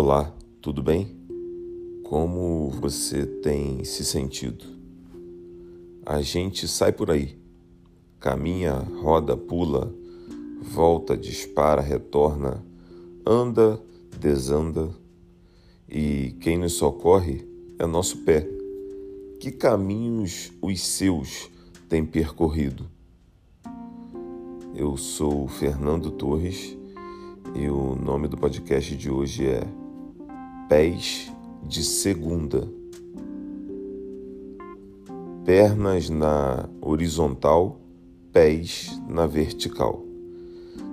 Olá, tudo bem? Como você tem se sentido? A gente sai por aí, caminha, roda, pula, volta, dispara, retorna, anda, desanda e quem nos socorre é nosso pé. Que caminhos os seus têm percorrido? Eu sou Fernando Torres e o nome do podcast de hoje é Pés de Segunda. Pernas na horizontal, pés na vertical.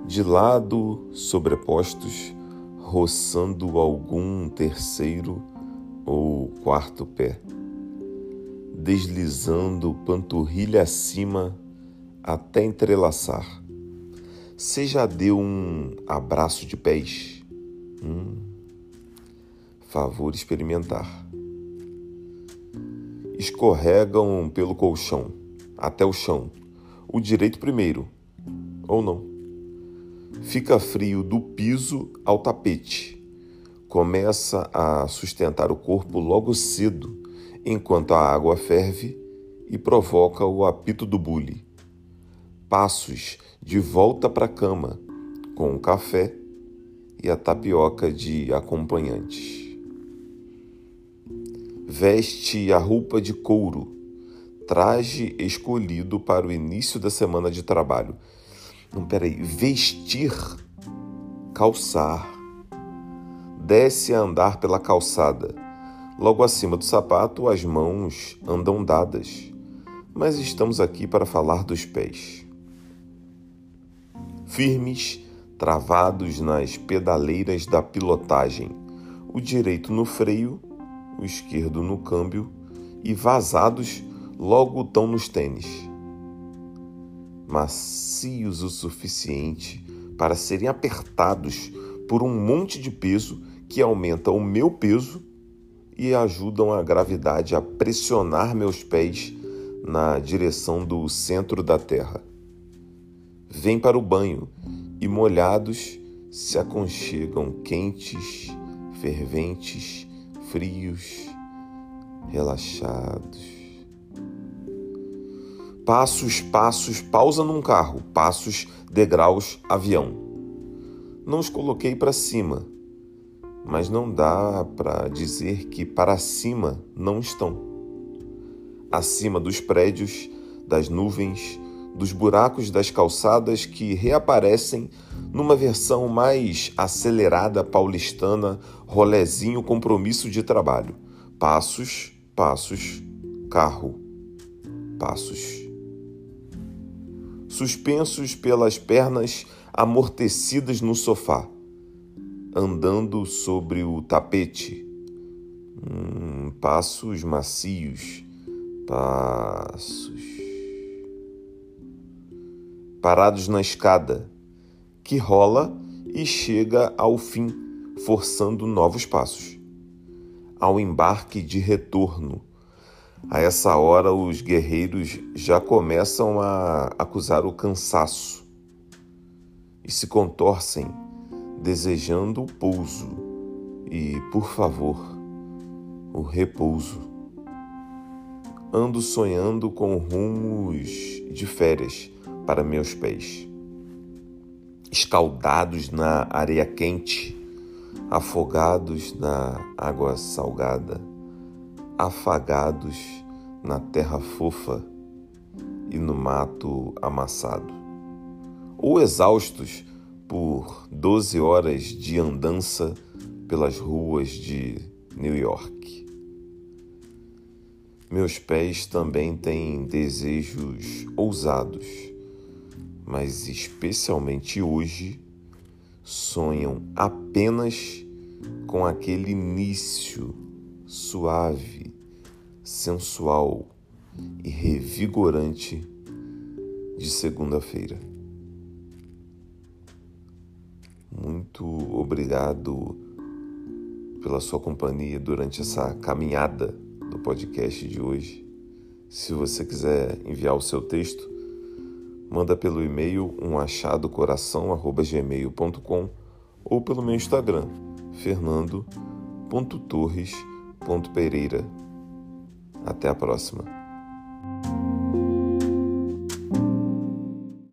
De lado sobrepostos, roçando algum terceiro ou quarto pé. Deslizando panturrilha acima até entrelaçar você já deu um abraço de pés? Hum, favor experimentar. Escorregam pelo colchão até o chão, o direito primeiro, ou não. Fica frio do piso ao tapete. Começa a sustentar o corpo logo cedo, enquanto a água ferve e provoca o apito do bule passos de volta para a cama, com o café e a tapioca de acompanhantes. Veste a roupa de couro, traje escolhido para o início da semana de trabalho. Não, peraí, vestir, calçar. Desce a andar pela calçada. Logo acima do sapato, as mãos andam dadas. Mas estamos aqui para falar dos pés firmes, travados nas pedaleiras da pilotagem, o direito no freio, o esquerdo no câmbio e vazados logo estão nos tênis. Macios o suficiente para serem apertados por um monte de peso que aumenta o meu peso e ajudam a gravidade a pressionar meus pés na direção do centro da Terra vêm para o banho e molhados se aconchegam quentes, ferventes, frios, relaxados. Passos, passos, pausa num carro, passos, degraus, avião. Não os coloquei para cima, mas não dá para dizer que para cima não estão. Acima dos prédios, das nuvens, dos buracos das calçadas que reaparecem numa versão mais acelerada paulistana, rolezinho compromisso de trabalho. Passos, passos, carro, passos. Suspensos pelas pernas amortecidas no sofá, andando sobre o tapete. Hum, passos macios, passos parados na escada, que rola e chega ao fim, forçando novos passos. Ao embarque de retorno. A essa hora, os guerreiros já começam a acusar o cansaço e se contorcem, desejando o pouso e, por favor, o repouso. Ando sonhando com rumos de férias para meus pés. Escaldados na areia quente, afogados na água salgada, afagados na terra fofa e no mato amassado, ou exaustos por 12 horas de andança pelas ruas de New York. Meus pés também têm desejos ousados mas especialmente hoje, sonham apenas com aquele início suave, sensual e revigorante de segunda-feira. Muito obrigado pela sua companhia durante essa caminhada do podcast de hoje. Se você quiser enviar o seu texto, manda pelo e-mail um achado coração@gmail.com ou pelo meu Instagram, Fernando.torres.pereira. Até a próxima.